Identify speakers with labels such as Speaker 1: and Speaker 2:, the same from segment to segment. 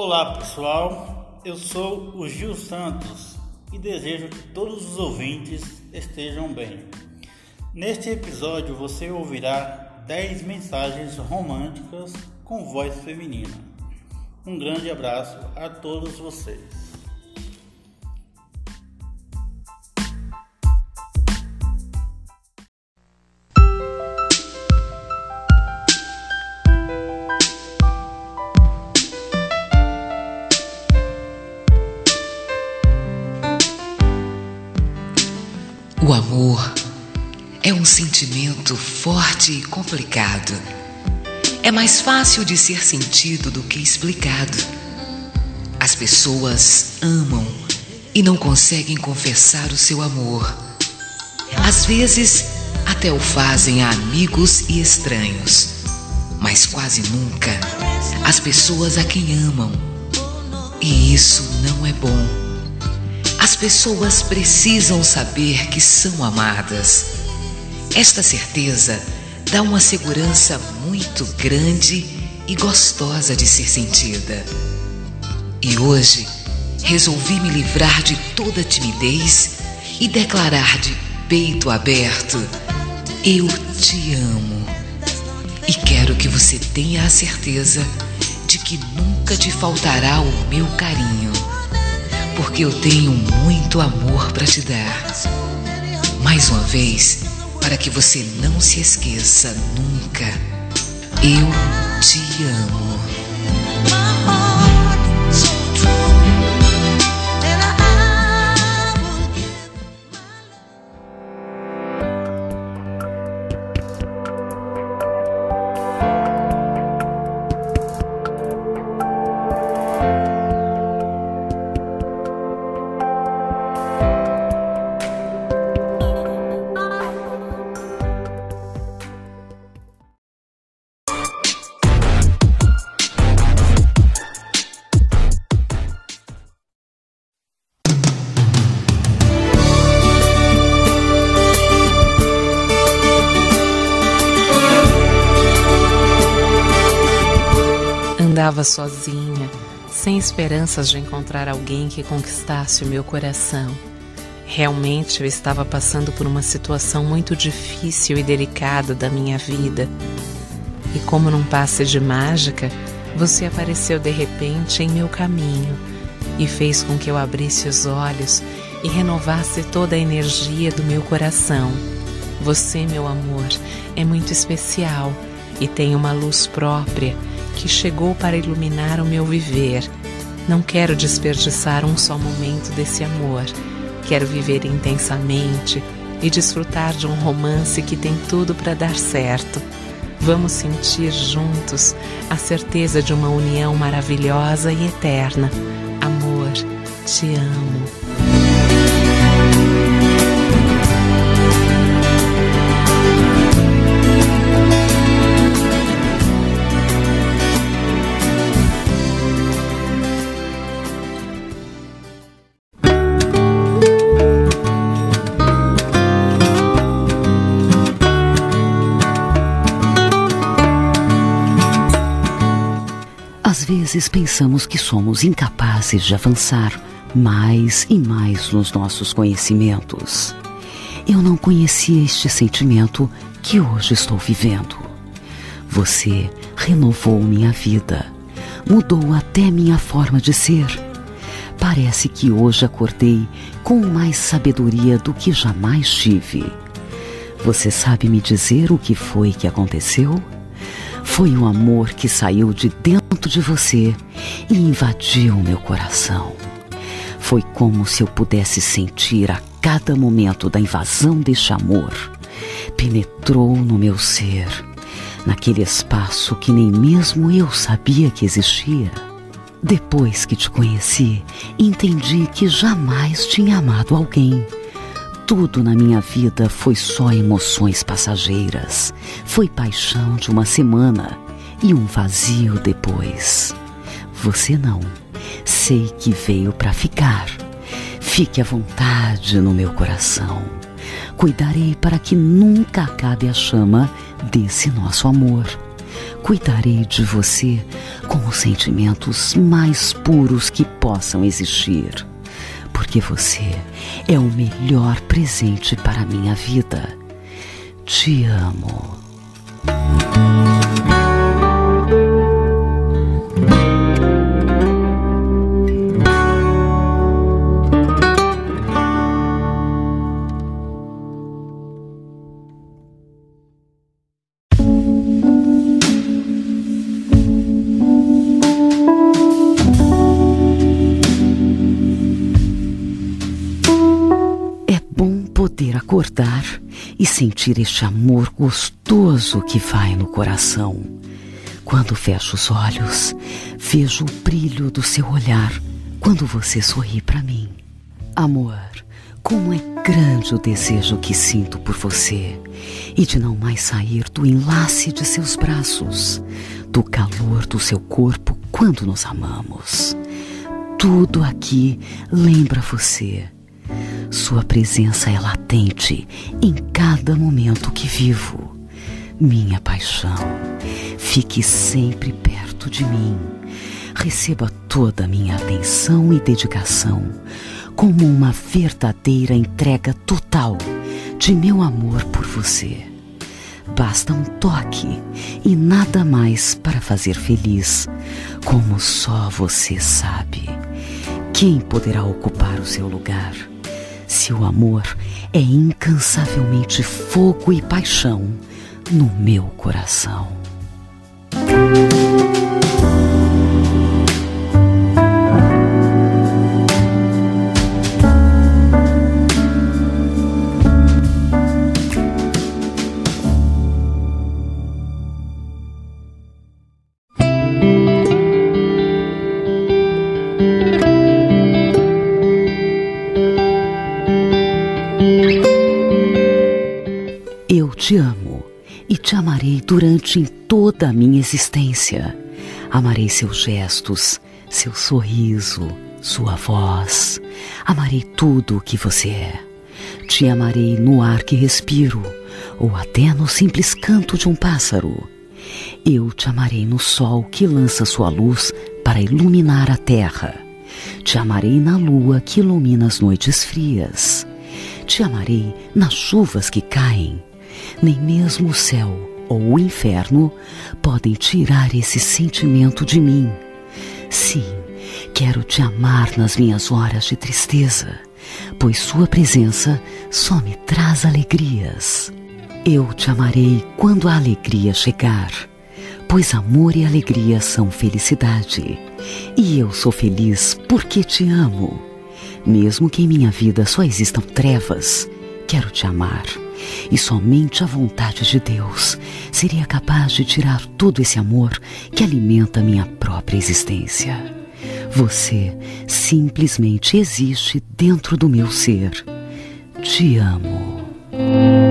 Speaker 1: Olá pessoal, eu sou o Gil Santos e desejo que todos os ouvintes estejam bem. Neste episódio você ouvirá 10 mensagens românticas com voz feminina. Um grande abraço a todos vocês.
Speaker 2: O amor é um sentimento forte e complicado. É mais fácil de ser sentido do que explicado. As pessoas amam e não conseguem confessar o seu amor. Às vezes, até o fazem a amigos e estranhos. Mas quase nunca as pessoas a quem amam. E isso não é bom. As pessoas precisam saber que são amadas. Esta certeza dá uma segurança muito grande e gostosa de ser sentida. E hoje resolvi me livrar de toda timidez e declarar de peito aberto: Eu te amo. E quero que você tenha a certeza de que nunca te faltará o meu carinho porque eu tenho muito amor para te dar. Mais uma vez, para que você não se esqueça nunca, eu te amo.
Speaker 3: Andava sozinha, sem esperanças de encontrar alguém que conquistasse o meu coração. Realmente eu estava passando por uma situação muito difícil e delicada da minha vida. E como num passe de mágica, você apareceu de repente em meu caminho e fez com que eu abrisse os olhos e renovasse toda a energia do meu coração. Você, meu amor, é muito especial e tem uma luz própria que chegou para iluminar o meu viver. Não quero desperdiçar um só momento desse amor. Quero viver intensamente e desfrutar de um romance que tem tudo para dar certo. Vamos sentir juntos a certeza de uma união maravilhosa e eterna. Amor, te amo.
Speaker 4: Vezes pensamos que somos incapazes de avançar mais e mais nos nossos conhecimentos. Eu não conhecia este sentimento que hoje estou vivendo. Você renovou minha vida, mudou até minha forma de ser. Parece que hoje acordei com mais sabedoria do que jamais tive. Você sabe me dizer o que foi que aconteceu? Foi o amor que saiu de dentro de você e invadiu meu coração. Foi como se eu pudesse sentir a cada momento da invasão deste amor. Penetrou no meu ser, naquele espaço que nem mesmo eu sabia que existia. Depois que te conheci, entendi que jamais tinha amado alguém tudo na minha vida foi só emoções passageiras. Foi paixão de uma semana e um vazio depois. Você não. Sei que veio para ficar. Fique à vontade no meu coração. Cuidarei para que nunca acabe a chama desse nosso amor. Cuidarei de você com os sentimentos mais puros que possam existir. Porque você é o melhor presente para a minha vida. Te amo. Acordar e sentir este amor gostoso que vai no coração. Quando fecho os olhos, vejo o brilho do seu olhar quando você sorri para mim. Amor, como é grande o desejo que sinto por você e de não mais sair do enlace de seus braços, do calor do seu corpo quando nos amamos. Tudo aqui lembra você sua presença é latente em cada momento que vivo. Minha paixão, fique sempre perto de mim. Receba toda a minha atenção e dedicação como uma verdadeira entrega total de meu amor por você. Basta um toque e nada mais para fazer feliz, como só você sabe. Quem poderá ocupar o seu lugar? Se o amor é incansavelmente fogo e paixão no meu coração. Durante toda a minha existência. Amarei seus gestos, seu sorriso, sua voz. Amarei tudo o que você é. Te amarei no ar que respiro ou até no simples canto de um pássaro. Eu te amarei no sol que lança sua luz para iluminar a terra. Te amarei na lua que ilumina as noites frias. Te amarei nas chuvas que caem nem mesmo o céu ou o inferno podem tirar esse sentimento de mim. Sim, quero te amar nas minhas horas de tristeza, pois Sua presença só me traz alegrias. Eu te amarei quando a alegria chegar, pois amor e alegria são felicidade. E eu sou feliz porque te amo. Mesmo que em minha vida só existam trevas, quero te amar e somente a vontade de Deus seria capaz de tirar todo esse amor que alimenta minha própria existência. Você simplesmente existe dentro do meu ser. Te amo.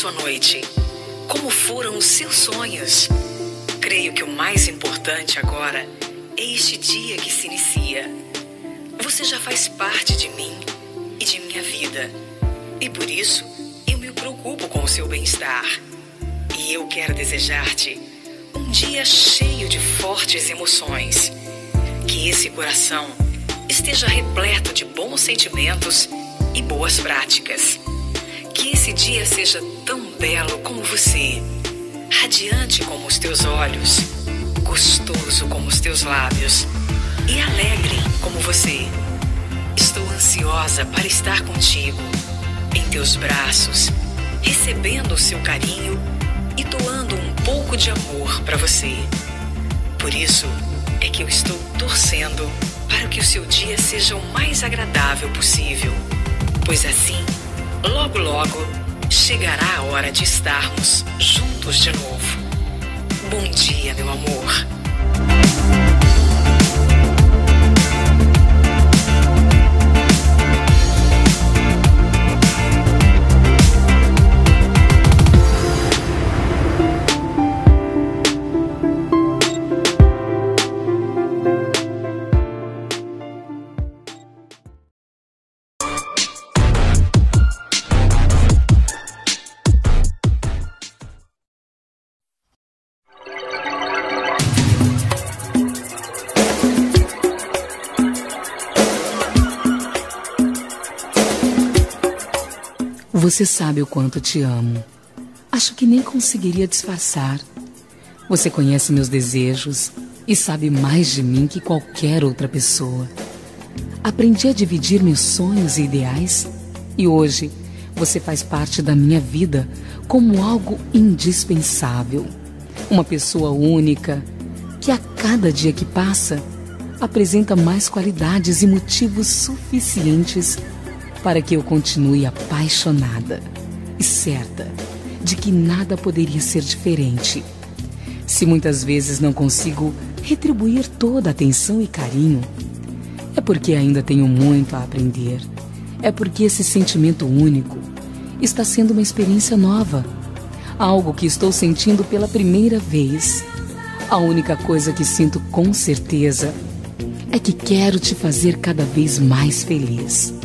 Speaker 5: Sua noite? Como foram os seus sonhos? Creio que o mais importante agora é este dia que se inicia. Você já faz parte de mim e de minha vida. E por isso eu me preocupo com o seu bem-estar. E eu quero desejar-te um dia cheio de fortes emoções. Que esse coração esteja repleto de bons sentimentos e boas práticas. Que esse dia seja tão belo como você, radiante como os teus olhos, gostoso como os teus lábios e alegre como você. Estou ansiosa para estar contigo, em teus braços, recebendo o seu carinho e doando um pouco de amor para você. Por isso é que eu estou torcendo para que o seu dia seja o mais agradável possível Pois assim, logo logo chegará a hora de estarmos juntos de novo. Bom dia, meu amor.
Speaker 6: Você sabe o quanto te amo. Acho que nem conseguiria disfarçar. Você conhece meus desejos e sabe mais de mim que qualquer outra pessoa. Aprendi a dividir meus sonhos e ideais e hoje você faz parte da minha vida como algo indispensável. Uma pessoa única que a cada dia que passa apresenta mais qualidades e motivos suficientes para que eu continue apaixonada e certa de que nada poderia ser diferente. Se muitas vezes não consigo retribuir toda a atenção e carinho, é porque ainda tenho muito a aprender. É porque esse sentimento único está sendo uma experiência nova, algo que estou sentindo pela primeira vez. A única coisa que sinto com certeza é que quero te fazer cada vez mais feliz.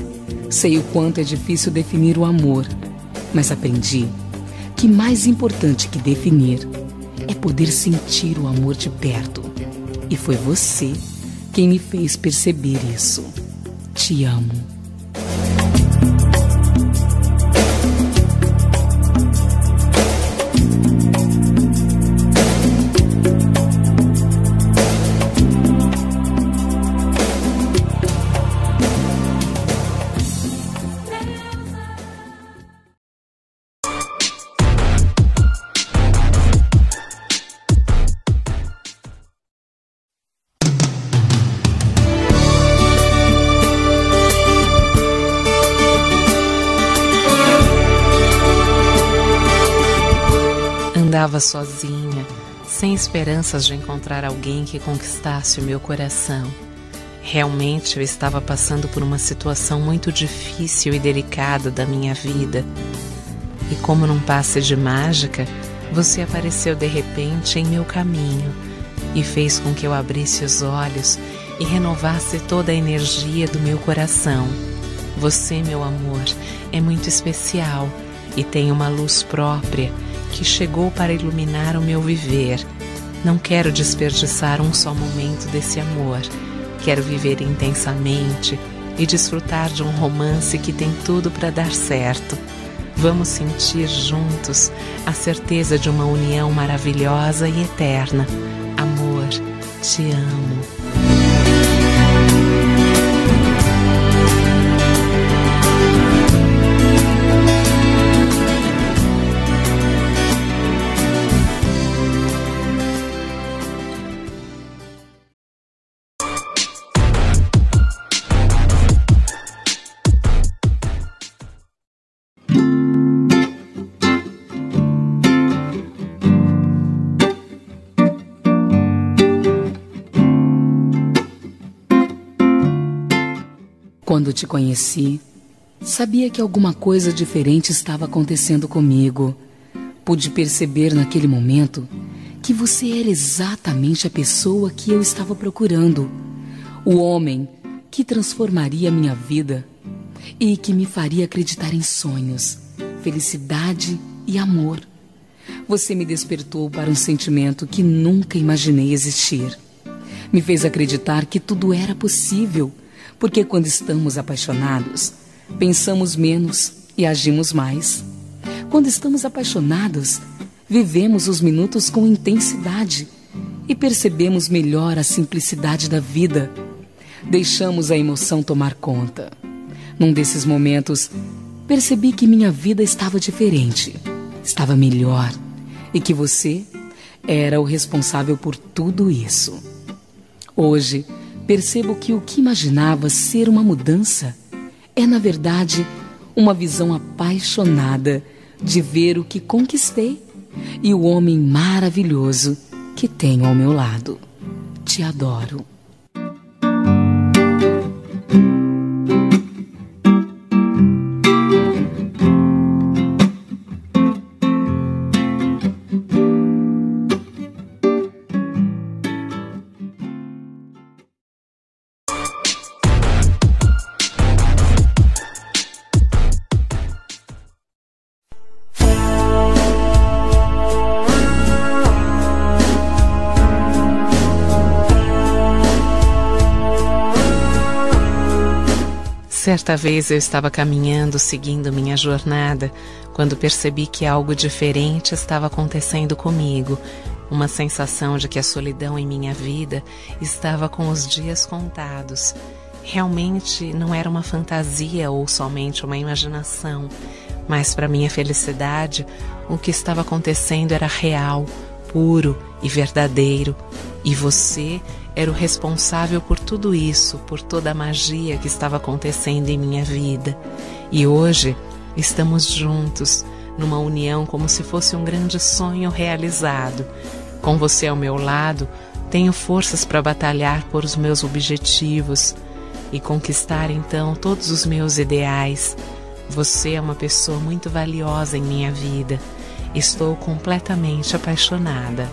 Speaker 6: Sei o quanto é difícil definir o amor, mas aprendi que mais importante que definir é poder sentir o amor de perto. E foi você quem me fez perceber isso. Te amo.
Speaker 3: Andava sozinha, sem esperanças de encontrar alguém que conquistasse o meu coração. Realmente eu estava passando por uma situação muito difícil e delicada da minha vida. E como num passe de mágica, você apareceu de repente em meu caminho e fez com que eu abrisse os olhos e renovasse toda a energia do meu coração. Você, meu amor, é muito especial e tem uma luz própria que chegou para iluminar o meu viver. Não quero desperdiçar um só momento desse amor. Quero viver intensamente e desfrutar de um romance que tem tudo para dar certo. Vamos sentir juntos a certeza de uma união maravilhosa e eterna. Amor, te amo.
Speaker 6: Quando te conheci, sabia que alguma coisa diferente estava acontecendo comigo. Pude perceber naquele momento que você era exatamente a pessoa que eu estava procurando. O homem que transformaria minha vida e que me faria acreditar em sonhos, felicidade e amor. Você me despertou para um sentimento que nunca imaginei existir. Me fez acreditar que tudo era possível porque quando estamos apaixonados, pensamos menos e agimos mais. Quando estamos apaixonados, vivemos os minutos com intensidade e percebemos melhor a simplicidade da vida. Deixamos a emoção tomar conta. Num desses momentos, percebi que minha vida estava diferente, estava melhor e que você era o responsável por tudo isso. Hoje, percebo que o que imaginava ser uma mudança é, na verdade,
Speaker 4: uma visão apaixonada de ver o que conquistei e o homem maravilhoso que tenho ao meu lado. Te adoro.
Speaker 3: Certa vez eu estava caminhando, seguindo minha jornada, quando percebi que algo diferente estava acontecendo comigo. Uma sensação de que a solidão em minha vida estava com os dias contados. Realmente não era uma fantasia ou somente uma imaginação, mas para minha felicidade, o que estava acontecendo era real, puro e verdadeiro, e você era o responsável por tudo isso, por toda a magia que estava acontecendo em minha vida. E hoje estamos juntos, numa união como se fosse um grande sonho realizado. Com você ao meu lado, tenho forças para batalhar por os meus objetivos e conquistar então todos os meus ideais. Você é uma pessoa muito valiosa em minha vida. Estou completamente apaixonada.